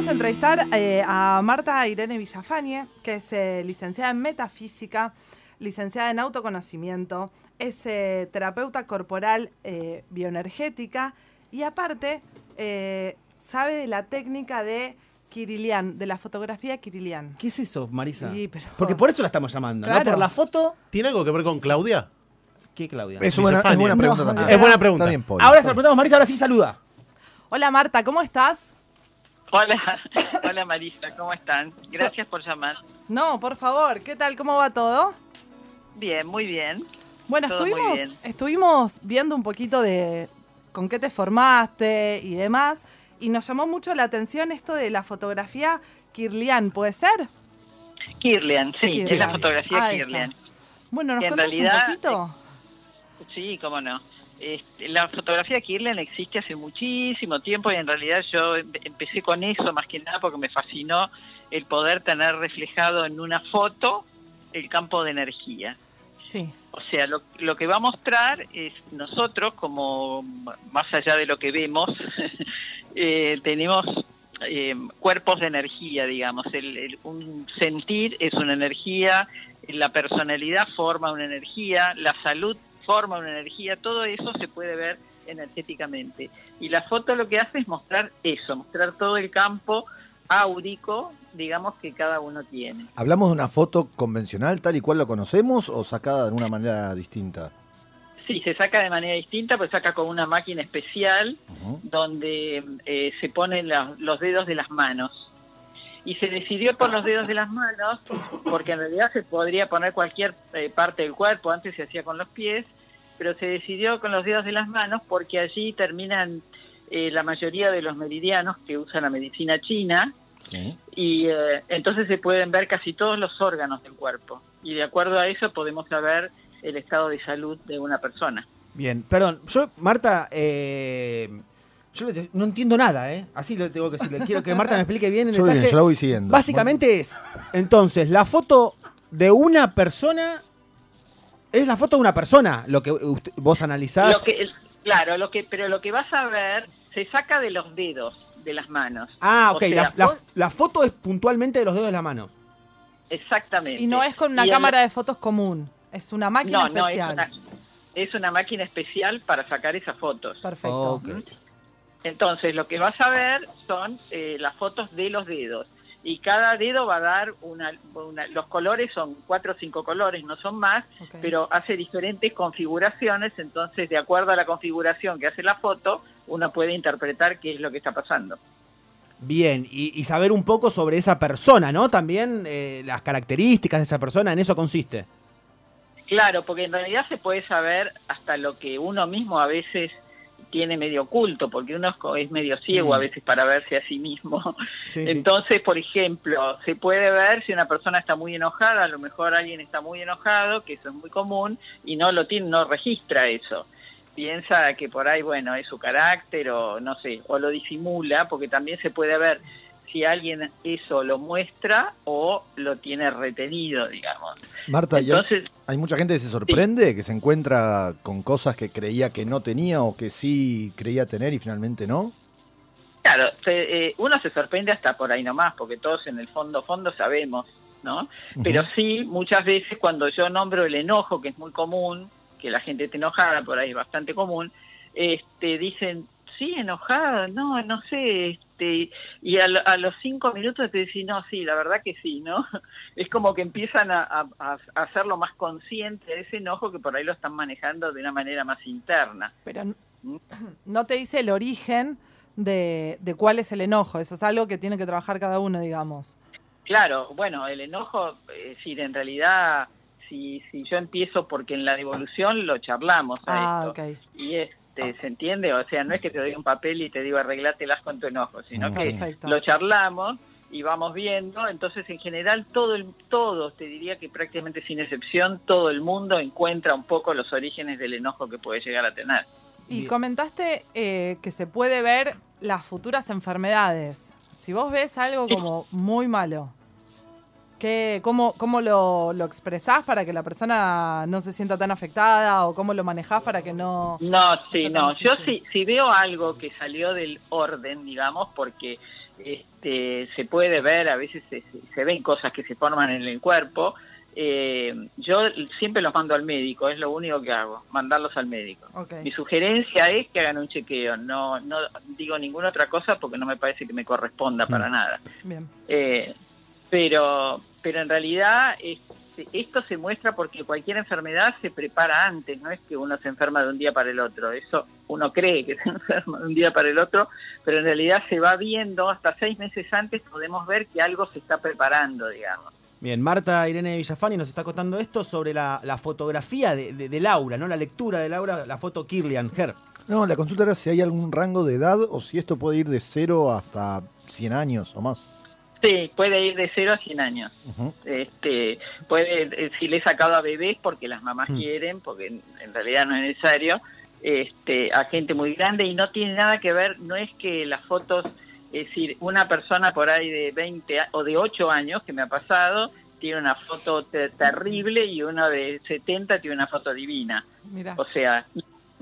vamos a entrevistar eh, a Marta Irene Villafañe, que es eh, licenciada en metafísica, licenciada en autoconocimiento, es eh, terapeuta corporal eh, bioenergética y aparte eh, sabe de la técnica de Kirilian, de la fotografía Kirilian. ¿Qué es eso, Marisa? Sí, pero- Porque por eso la estamos llamando, ¿no? Por la foto. ¿Tiene algo que ver con Claudia? ¿Qué, Claudia? Es buena, es buena No, pregunta no, también. Es buena pregunta. Ahora se lo preguntamos, Marisa, ahora sí saluda. Hola Marta, ¿cómo estás? Hola, hola Marisa, ¿cómo están? Gracias por llamar. No, por favor, ¿qué tal? ¿Cómo va todo? Bien, muy bien. Bueno, Todo estuvimos, bien. estuvimos viendo un poquito de con qué te formaste y demás, y nos llamó mucho la atención esto de la fotografía Kirlian, ¿puede ser? Kirlian, sí, Kirlian. es la fotografía. Kirlian. Bueno, ¿nos En realidad, un poquito? Sí, cómo no. Este, la fotografía Kirlian existe hace muchísimo tiempo y en realidad yo em- empecé con eso más que nada porque me fascinó el poder tener reflejado en una foto el campo de energía. Sí. O sea, lo, lo que va a mostrar es nosotros, como más allá de lo que vemos, eh, tenemos eh, cuerpos de energía, digamos. El, el- un sentir es una energía, la personalidad forma una energía, la salud forma una energía, todo eso se puede ver energéticamente. Y la foto lo que hace es mostrar eso, mostrar todo el campo áurico, digamos, que cada uno tiene. ¿Hablamos de una foto convencional tal y cual la conocemos o sacada de una manera distinta? Sí, se saca de manera distinta, pues saca con una máquina especial donde eh, se ponen la- los dedos de las manos. Y se decidió por los dedos de las manos, porque en realidad se podría poner cualquier eh, parte del cuerpo, antes se hacía con los pies, pero se decidió con los dedos de las manos porque allí terminan eh, la mayoría de los meridianos que usa la medicina china, Sí. y eh, entonces se pueden ver casi todos los órganos del cuerpo. Y de acuerdo a eso podemos saber el estado de salud de una persona. Bien, perdón. Yo, Marta, eh, yo no entiendo nada, ¿eh? Así lo tengo que decir. Le quiero que Marta me explique bien en Yo, bien, detalle. yo la voy siguiendo. Básicamente es, entonces, la foto de una persona es la foto de una persona, lo que usted- vos analizás. Lo que, claro, lo que, pero lo que vas a ver se saca de los dedos de las manos. Ah, O ok, sea, la, la- vos- la foto es puntualmente de los dedos de la mano. Exactamente. Y no es con una Y el- cámara de fotos común, es una máquina No, no, es especial. una, es una máquina especial para sacar esas fotos. Perfecto. Ok. Entonces, lo que vas a ver son eh, las fotos de los dedos. Y cada dedo va a dar una, una- Los colores son cuatro o cinco colores, no son más, pero hace diferentes configuraciones. Entonces, de acuerdo a la configuración que hace la foto, uno puede interpretar qué es lo que está pasando. Bien, y, y saber un poco sobre esa persona, ¿no? También eh, las características de esa persona, en eso consiste. Claro, porque en realidad se puede saber hasta lo que uno mismo a veces tiene medio oculto, porque uno es medio ciego Mm. a veces para verse a sí mismo. Sí, sí. Entonces, por ejemplo, se puede ver si una persona está muy enojada, a lo mejor alguien está muy enojado, que eso es muy común, y no lo tiene, no registra eso. Piensa que por ahí, bueno, es su carácter o no sé, o lo disimula, porque también se puede ver si alguien eso lo muestra o lo tiene retenido, digamos. Marta, ¿y hay, Entonces, hay mucha gente que se sorprende, que se encuentra con cosas que creía que no tenía o que sí creía tener y finalmente no. Claro, se- eh, uno se sorprende hasta por ahí nomás, porque todos en el fondo, fondo sabemos, ¿no? Pero sí, muchas veces cuando yo nombro el enojo, que es muy común, que la gente esté enojada, por ahí es bastante común, este, dicen, sí, enojada, no, no sé, este, y a, a los cinco minutos te decís, no, sí, la verdad que sí, ¿no? Es como que empiezan a, a- a hacerlo más consciente de ese enojo que por ahí lo están manejando de una manera más interna. Pero n- no te dice el origen de, de cuál es el enojo, eso es algo que tiene que trabajar cada uno, digamos. Claro, bueno, el enojo, es decir, en realidad, si, si yo empiezo porque en la devolución lo charlamos a Ah, esto, ok. y este, ¿se entiende? O sea, no es que te doy un papel y te digo arreglátelas con tu enojo, sino Mm. que Perfecto. lo charlamos y vamos viendo, entonces en general todo el, todos, te diría que prácticamente sin excepción, todo el mundo encuentra un poco los orígenes del enojo que puede llegar a tener. Y Bien. comentaste eh, que se puede ver las futuras enfermedades. Si vos ves algo como muy malo, ¿qué, ¿cómo, cómo lo, lo expresás para que la persona no se sienta tan afectada o cómo lo manejás para que no... No, sí, no. Yo difícil. si, si veo algo que salió del orden, digamos, porque este, se puede ver, a veces se, ven cosas que se forman en el cuerpo. Eh, yo siempre los mando al médico, es lo único que hago, mandarlos al médico. Mi sugerencia es que hagan un chequeo, no, no digo ninguna otra cosa porque no me parece que me corresponda para Mm. nada. Bien. Eh, pero, pero en realidad este, esto se muestra porque cualquier enfermedad se prepara antes, no es que uno se enferma de un día para el otro, eso uno cree que se enferma de un día para el otro, pero en realidad se va viendo, hasta seis meses antes podemos ver que algo se está preparando, digamos. Bien, Marta Irene Villafani nos está contando esto sobre la, la fotografía de, de- de Laura, ¿no? La lectura de Laura, la foto Kirlian Her. No, la consulta era si hay algún rango de edad o si esto puede ir de 0 hasta 100 años o más. Sí, puede ir de 0 a 100 años. Este puede eh, si le he sacado a bebés porque las mamás Mm. quieren porque en, en realidad no es necesario este a gente muy grande y no tiene nada que ver no es que las fotos es decir una persona por ahí de 20 a- o de 8 años que me ha pasado tiene una foto te- terrible y uno de 70 tiene una foto divina Mira. o sea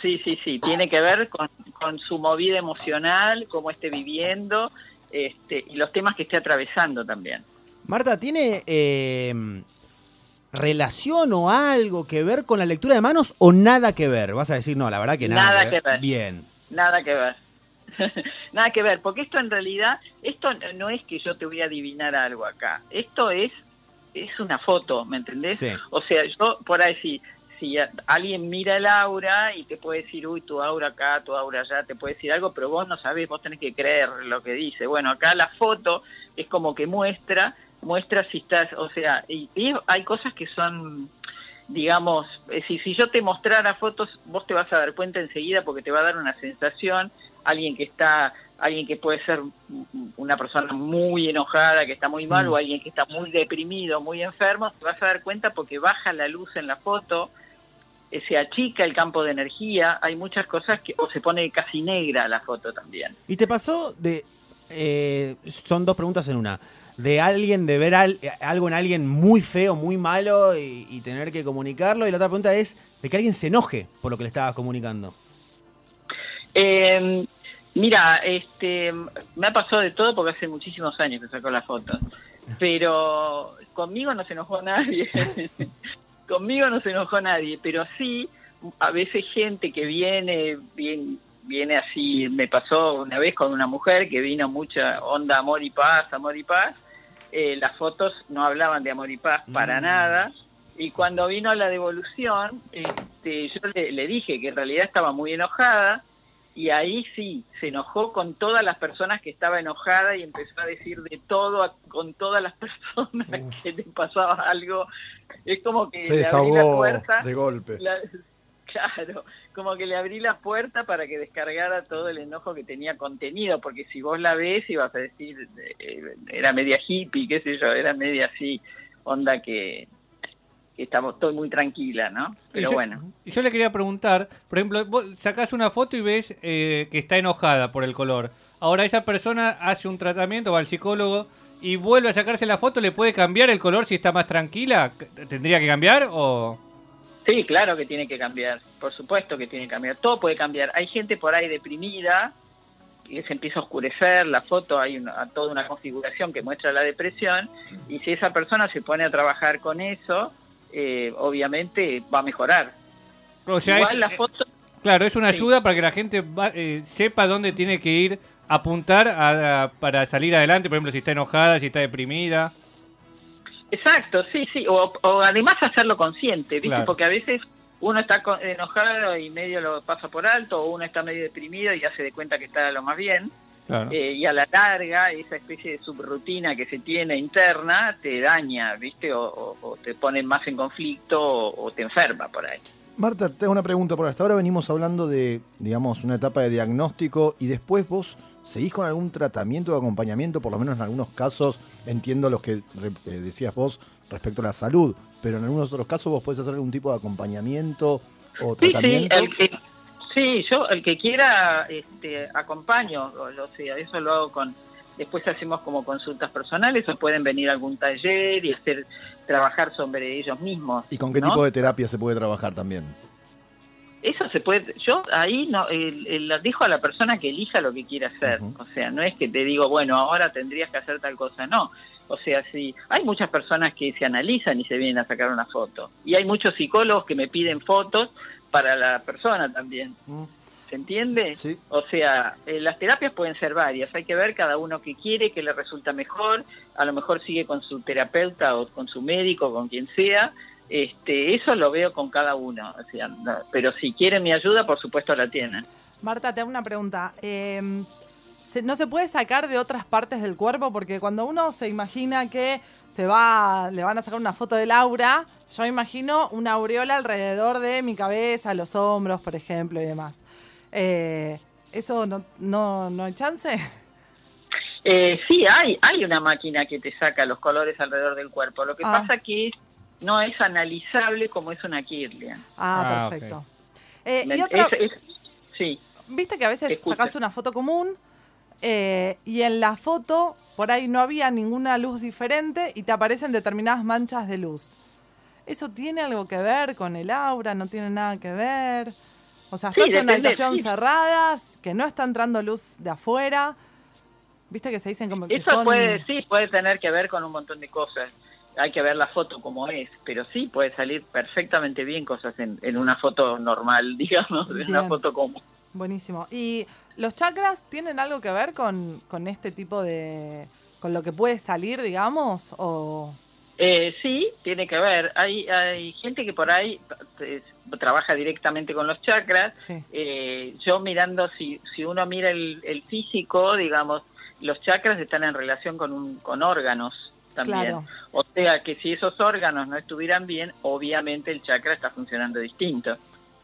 sí sí sí tiene que ver con, con su movida emocional cómo esté viviendo este y los temas que esté atravesando también Marta, ¿tiene eh, relación o algo que ver con la lectura de manos o nada que ver? Vas a decir, no, la verdad que nada, Nada que ver. Bien. Nada que ver. Nada que ver, porque esto en realidad, esto no es que yo te voy a adivinar algo acá. Esto es es una foto, ¿me entendés? Sí. O sea, yo por ahí si, si alguien mira el aura y te puede decir, uy, tu aura acá, tu aura allá, te puede decir algo, pero vos no sabés, vos tenés que creer lo que dice. Bueno, acá la foto es como que muestra, muestra si estás, o sea, y, y hay cosas que son, digamos, eh, si, si yo te mostrara fotos, vos te vas a dar cuenta enseguida porque te va a dar una sensación, alguien que está, alguien que puede ser una persona muy enojada, que está muy mal, Mm. o alguien que está muy deprimido, muy enfermo, te vas a dar cuenta porque baja la luz en la foto, se achica el campo de energía, hay muchas cosas que, o se pone casi negra la foto también. ¿Y te pasó de... eh, son dos preguntas en una. De alguien, de ver al- algo en alguien muy feo, muy malo y, y tener que comunicarlo. Y la otra pregunta es de que alguien se enoje por lo que le estabas comunicando. Eh, mira, este, me ha pasado de todo porque hace muchísimos años que sacó la foto, pero conmigo no se enojó nadie, conmigo no se enojó nadie, pero sí a veces gente que viene bien viene así, me pasó una vez con una mujer que vino mucha onda amor y paz, amor y paz, eh, las fotos no hablaban de amor y paz para Mm. nada, y cuando vino la devolución, este, yo le, le dije que en realidad estaba muy enojada, y ahí sí, se enojó con todas las personas que estaba enojada y empezó a decir de todo a- con todas las personas Uf. que le pasaba algo. Es como que Se le abrí la desahogó puerta. de golpe. la- claro, como que le abrí la puerta para que descargara todo el enojo que tenía contenido, porque si vos la ves ibas a decir, eh, era media hippie, qué sé yo, era media así, onda que estamos, estoy muy tranquila, ¿no? Pero yo- bueno. Y yo le quería preguntar, por ejemplo, vos sacás una foto y ves eh, que está enojada por el color. Ahora esa persona hace un tratamiento, va al psicólogo y vuelve a sacarse la foto, ¿le puede cambiar el color si está más tranquila? ¿Tendría que cambiar o...? Sí, claro que tiene que cambiar, por supuesto que tiene que cambiar, todo puede cambiar. Hay gente por ahí deprimida y se empieza a oscurecer la foto, hay una, toda una configuración que muestra la depresión y si esa persona se pone a trabajar con eso, eh, obviamente va a mejorar. O sea, Igual es- la eh, foto, Claro, es una Sí. ayuda para que la gente va- eh, sepa dónde tiene que ir a apuntar a- a- para salir adelante, por ejemplo, si está enojada, si está deprimida. exacto, sí, sí, o, o además hacerlo consciente, ¿viste? Claro. Porque a veces uno está enojado y medio lo pasa por alto, o uno está medio deprimido y ya se de cuenta que está lo más bien. Claro. Eh, y a la larga esa especie de subrutina que se tiene interna te daña, ¿viste? O, o- o te pone más en conflicto o, o te enferma por ahí. Marta, te hago una pregunta. Por hasta ahora venimos hablando de, digamos, una etapa de diagnóstico y después vos seguís con algún tratamiento o acompañamiento, por lo menos en algunos casos, entiendo los que re- eh, decías vos respecto a la salud, pero en algunos otros casos vos podés hacer algún tipo de acompañamiento o Sí, sí, tratamiento. el que, sí, yo el que quiera este, acompaño, o, o sea, eso lo hago con, después hacemos como consultas personales o pueden venir a algún taller y hacer trabajar sobre ellos mismos. ¿Y con qué ¿no? tipo de terapia se puede trabajar también? eso se puede, yo ahí no, el, el- dejo a la persona que elija lo que quiere hacer, o sea, no es que te digo, bueno, ahora tendrías que hacer tal cosa, no, o sea, sí, hay muchas personas que se analizan y se vienen a sacar una foto, y hay muchos psicólogos que me piden fotos para la persona también, Mm, ¿se entiende? Sí. O sea, eh, las terapias pueden ser varias, hay que ver cada uno que quiere, que le resulta mejor, a lo mejor sigue con su terapeuta o con su médico, con quien sea, este, eso lo veo con cada uno, o sea, no, pero si quieren mi ayuda, por supuesto la tienen. Marta, te hago una pregunta. Eh, se- ¿No se puede sacar de otras partes del cuerpo? Porque cuando uno se imagina que se va, le van a sacar una foto de Laura, yo imagino una aureola alrededor de mi cabeza, los hombros, por ejemplo, y demás. Eh, ¿Eso no, no, no hay chance? Eh, sí, hay, hay una máquina que te saca los colores alrededor del cuerpo, lo que Ah. pasa que es- no es analizable como es una Kirlian. Ah, Ah, perfecto. Eh, Me- y otra, es- es- sí. Viste que a veces Escucha. sacás una foto común eh, y en la foto por ahí no había ninguna luz diferente y te aparecen determinadas manchas de luz. ¿Eso tiene algo que ver con el aura? ¿No tiene nada que ver? O sea, Sí, estás en una habitación sí. cerrada, que no está entrando luz de afuera. Viste que se dicen como que Eso son... puede, sí, puede tener que ver con un montón de cosas. Hay que ver la foto como es, pero sí puede salir perfectamente bien cosas en, en una foto normal, digamos, en una foto común. Buenísimo. ¿Y los chakras tienen algo que ver con, con este tipo de... con lo que puede salir, digamos? O... Eh, sí, tiene que ver. Hay, hay gente que por ahí eh, trabaja directamente con los chakras. Sí. Eh, yo mirando, si, si uno mira el, el físico, digamos, los chakras están en relación con, un, con órganos también. Claro. O sea que si esos órganos no estuvieran bien, obviamente el chakra está funcionando distinto.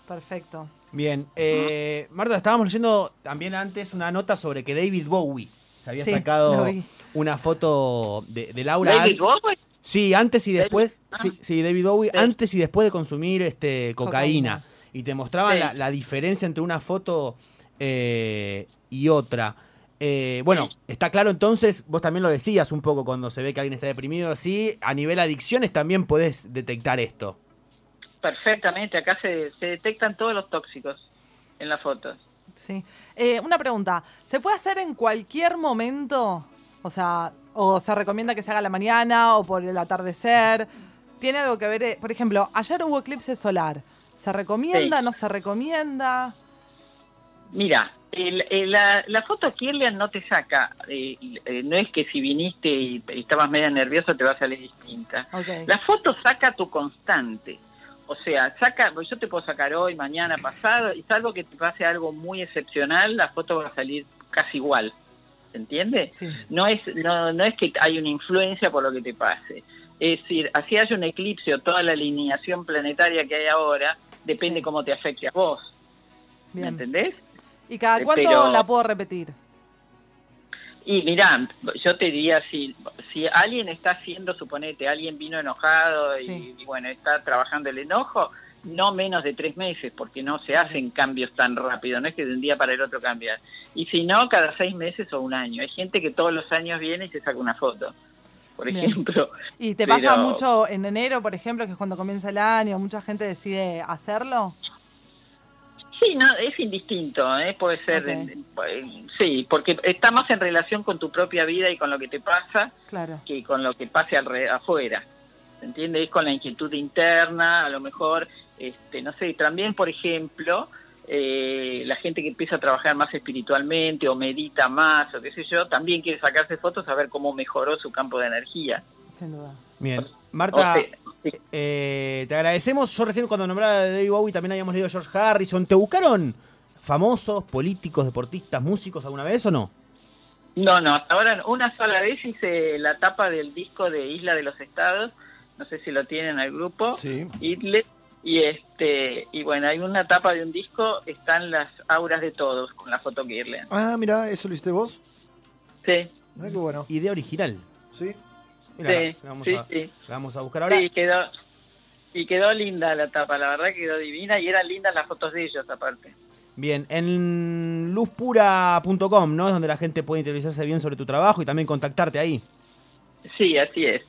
Perfecto. Bien, eh, Marta, estábamos leyendo también antes una nota sobre que David Bowie se había Sí, sacado una foto de, de Laura. David Bowie, Sí, antes y después. Ah. Sí, sí, David Bowie, Sí. antes y después de consumir este cocaína. Cocaína. Y te mostraban Sí. la, la diferencia entre una foto eh, y otra. Eh, bueno, está claro entonces, vos también lo decías un poco cuando se ve que alguien está deprimido así, a nivel adicciones también podés detectar esto. perfectamente, acá se, se detectan todos los tóxicos en las fotos. Sí. Eh, una pregunta. ¿Se puede hacer en cualquier momento? O sea, o se recomienda que se haga a la mañana o por el atardecer. ¿Tiene algo que ver? eh, Por ejemplo, ayer hubo eclipse solar. ¿Se recomienda? Sí. ¿No se recomienda? Mira, el- el- la, la foto Kirlian no te saca, eh, eh, no es que si viniste y, y estabas media nervioso te va a salir distinta. La foto saca tu constante. O sea, saca, pues yo te puedo sacar hoy, mañana, pasado, y salvo que te pase algo muy excepcional, la foto va a salir casi igual. ¿Se entiende? Sí. No es, no, no es que hay una influencia por lo que te pase. Es decir, así haya un eclipse o toda la alineación planetaria que hay ahora, depende Sí. cómo te afecte a vos. ¿Me Bien. entendés? ¿Y cada Eh, cuánto pero- la puedo repetir? Y mirá, yo te diría, si, si alguien está haciendo, suponete, alguien vino enojado y, Sí. y bueno, está trabajando el enojo, no menos de tres meses, porque no se hacen cambios tan rápido, no es que de un día para el otro cambian. Y si no, cada seis meses o un año. Hay gente que todos los años viene y se saca una foto, por Bien. ejemplo. ¿Y te pasa pero- mucho en enero, por ejemplo, que es cuando comienza el año, mucha gente decide hacerlo? Sí, no, es indistinto, ¿eh? puede ser, sí, porque está más en relación con tu propia vida y con lo que te pasa Claro. que con lo que pase alre- afuera. ¿Se entiende? Es con la inquietud interna, a lo mejor, este, no sé, también, por ejemplo, eh, la gente que empieza a trabajar más espiritualmente o medita más o qué sé yo, también quiere sacarse fotos a ver cómo mejoró su campo de energía. Sin duda. Bien, O Marta, sea, eh, te agradecemos. Yo recién cuando nombraba a David Bowie también habíamos leído a George Harrison. ¿Te buscaron famosos, políticos, deportistas, músicos alguna vez o no? No, no, hasta ahora una sola vez hice la tapa del disco de Isla de los Estados, no sé si lo tienen al grupo. Sí. Idle, y este y bueno hay una tapa de un disco están las auras de todos con la foto Kirlian Ah, mira, ¿eso lo hiciste vos? sí Mirá qué bueno. Idea original. Sí. Mirá, sí la vamos, sí, a, sí. la vamos a buscar ahora. Sí, quedó y quedó linda la tapa la verdad quedó divina y eran lindas las fotos de ellos aparte Bien, en luzpura.com, ¿no? Es donde la gente puede interiorizarse bien sobre tu trabajo y también contactarte ahí. sí así es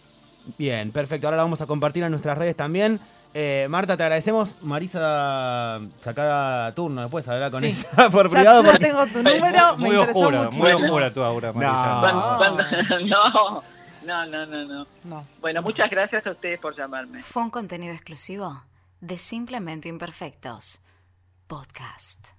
Bien, perfecto. Ahora la vamos a compartir en nuestras redes también. Eh, Marta, te agradecemos. Marisa, sacada turno después, hablar con Sí. ella por Ya, privado. ya porque- tengo tu número, me Muy oscura, muy oscura tu aura, Marisa. No, no, no, no. No. Bueno, muchas gracias a ustedes por llamarme. Fue un contenido exclusivo de Simplemente Imperfectos. Podcast.